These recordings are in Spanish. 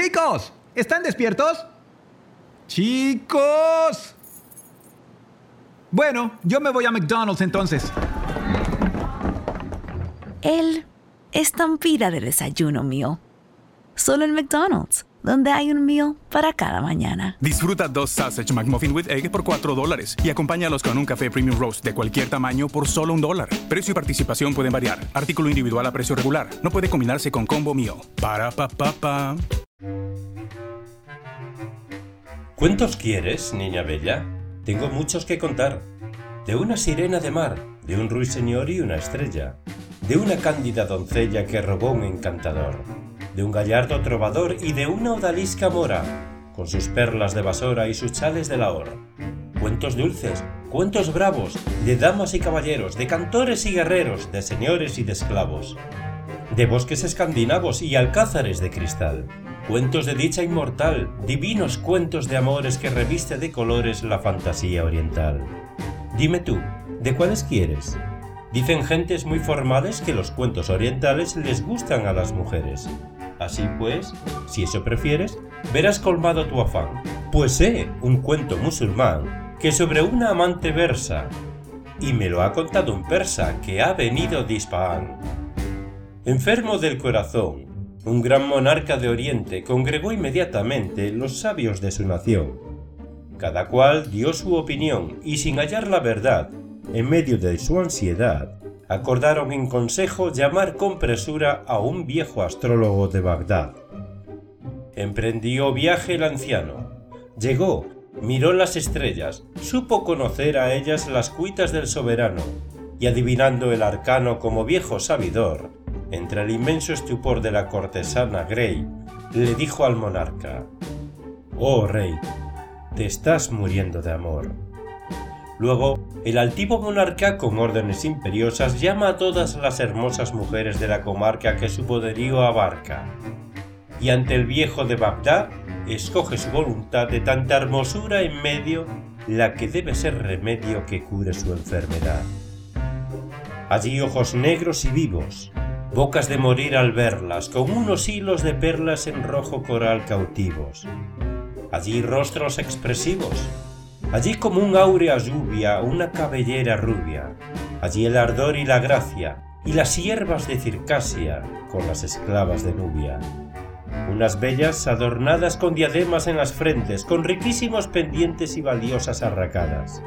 Chicos, ¿están despiertos? Chicos. Bueno, yo me voy a McDonald's entonces. El estampida de desayuno mío. Solo en McDonald's, donde hay un meal para cada mañana. Disfruta dos Sausage McMuffin with Egg por 4 dólares y acompáñalos con un café Premium Roast de cualquier tamaño por solo un dólar. Precio y participación pueden variar. Artículo individual a precio regular. No puede combinarse con combo meal. Para pa pa pa. ¿Cuántos quieres, niña bella? Tengo muchos que contar. De una sirena de mar, de un ruiseñor y una estrella, de una cándida doncella que robó un encantador, de un gallardo trovador y de una odalisca mora, con sus perlas de basora y sus chales de lahor. Cuentos dulces, cuentos bravos, de damas y caballeros, de cantores y guerreros, de señores y de esclavos, de bosques escandinavos y alcázares de cristal. Cuentos de dicha inmortal, divinos cuentos de amores que reviste de colores la fantasía oriental. Dime tú, ¿de cuáles quieres? Dicen gentes muy formales que los cuentos orientales les gustan a las mujeres. Así pues, si eso prefieres, verás colmado tu afán. Pues sé un cuento musulmán que sobre una amante versa, y me lo ha contado un persa que ha venido de Ispahan. Enfermo del corazón, un gran monarca de Oriente congregó inmediatamente los sabios de su nación. Cada cual dio su opinión y sin hallar la verdad, en medio de su ansiedad, acordaron en consejo llamar con presura a un viejo astrólogo de Bagdad. Emprendió viaje el anciano. Llegó, miró las estrellas, supo conocer a ellas las cuitas del soberano, y adivinando el arcano como viejo sabidor, entre el inmenso estupor de la cortesana Grey, le dijo al monarca, Oh rey, te estás muriendo de amor. Luego, el altivo monarca con órdenes imperiosas llama a todas las hermosas mujeres de la comarca que su poderío abarca, y ante el viejo de Bagdad escoge su voluntad de tanta hermosura en medio la que debe ser remedio que cure su enfermedad. Allí ojos negros y vivos, bocas de morir al verlas, con unos hilos de perlas en rojo coral cautivos. Allí rostros expresivos, allí como un áurea lluvia, una cabellera rubia, allí el ardor y la gracia, y las hierbas de Circasia con las esclavas de Nubia. Unas bellas adornadas con diademas en las frentes, con riquísimos pendientes y valiosas arracadas.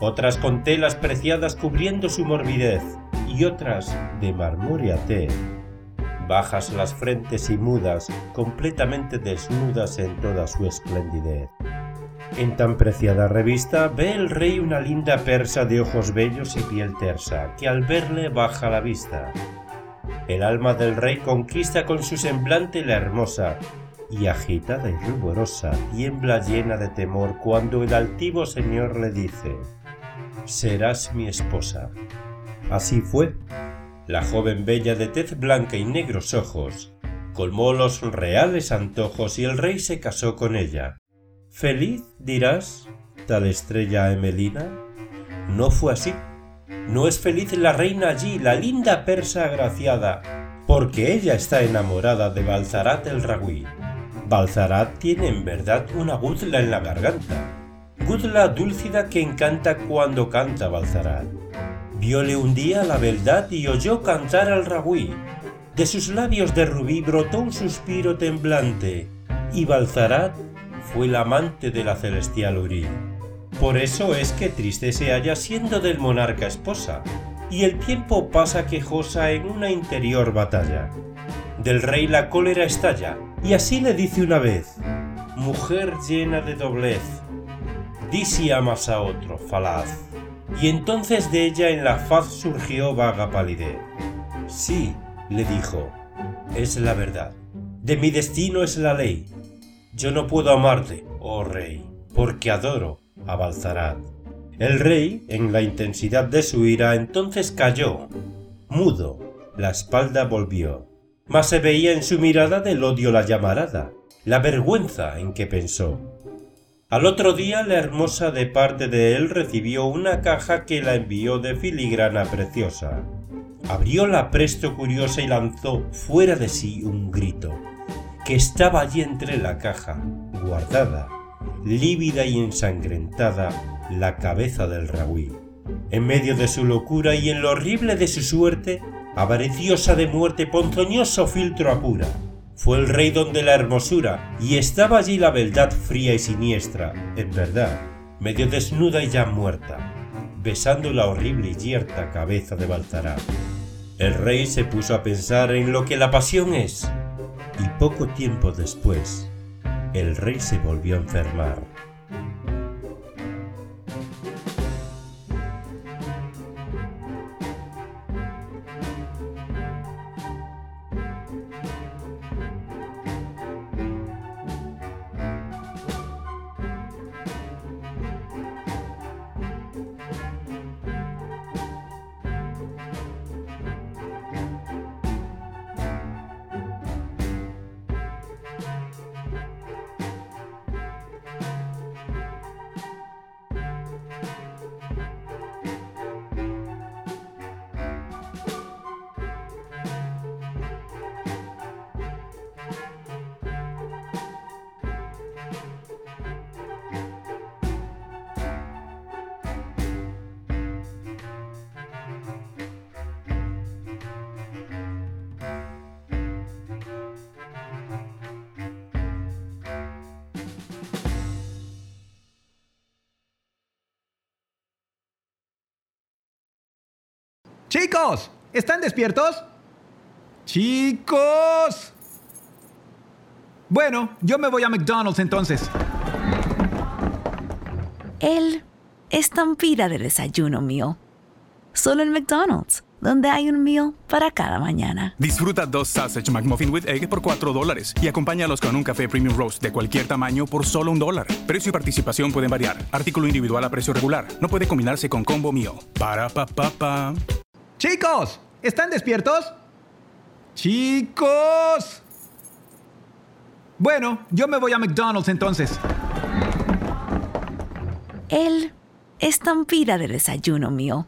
Otras con telas preciadas cubriendo su morbidez, y otras de marmórea té. Bajas las frentes y mudas, completamente desnudas en toda su esplendidez. En tan preciada revista ve el rey una linda persa de ojos bellos y piel tersa, que al verle baja la vista. El alma del rey conquista con su semblante la hermosa, y agitada y ruborosa tiembla llena de temor cuando el altivo señor le dice, Serás mi esposa. Así fue. La joven bella de tez blanca y negros ojos colmó los reales antojos y el rey se casó con ella. ¿Feliz, dirás, tal estrella Emelina? No fue así. No es feliz la reina allí, la linda persa agraciada, porque ella está enamorada de Balzarat el Ragüí. Balzarat tiene en verdad una guzla en la garganta, guzla dúlcida que encanta cuando canta Balzarat. Viole un día la beldad y oyó cantar al ragüí. De sus labios de rubí brotó un suspiro temblante, y Balzarat fue el amante de la celestial Uri. Por eso es que triste se halla siendo del monarca esposa, y el tiempo pasa quejosa en una interior batalla. Del rey la cólera estalla, y así le dice una vez, Mujer llena de doblez, di si amas a otro, falaz y entonces de ella en la faz surgió vaga palidez. Sí, le dijo, es la verdad. De mi destino es la ley. Yo no puedo amarte, oh rey, porque adoro a Balzarat. El rey, en la intensidad de su ira, entonces cayó. Mudo, la espalda volvió. Mas se veía en su mirada del odio la llamarada, la vergüenza en que pensó. Al otro día la hermosa de parte de él recibió una caja que la envió de filigrana preciosa. Abrióla presto curiosa y lanzó fuera de sí un grito. que estaba allí entre la caja, guardada, lívida y ensangrentada, la cabeza del Raúl. En medio de su locura y en lo horrible de su suerte, avariciosa de muerte, ponzoñoso filtro apura. Fue el rey donde la hermosura, y estaba allí la beldad fría y siniestra, en verdad, medio desnuda y ya muerta, besando la horrible y yerta cabeza de Baltará. El rey se puso a pensar en lo que la pasión es, y poco tiempo después, el rey se volvió a enfermar. Chicos, ¿están despiertos? Chicos. Bueno, yo me voy a McDonald's entonces. Él es tan pira de desayuno mío. Solo en McDonald's, donde hay un meal para cada mañana. Disfruta dos Sausage McMuffin with Egg por 4 dólares y acompáñalos con un café Premium Roast de cualquier tamaño por solo un dólar. Precio y participación pueden variar. Artículo individual a precio regular. No puede combinarse con combo meal. Para pa pa pa. Chicos, ¿están despiertos? Chicos. Bueno, yo me voy a McDonald's entonces. Él es tan pira de desayuno mío.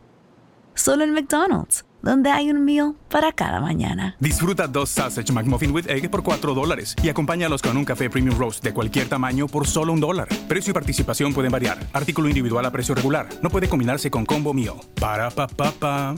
Solo en McDonald's, donde hay un meal para cada mañana. Disfruta dos Sausage McMuffin with Egg por 4 dólares y acompáñalos con un café Premium Roast de cualquier tamaño por solo un dólar. Precio y participación pueden variar. Artículo individual a precio regular. No puede combinarse con combo meal. Para pa pa pa.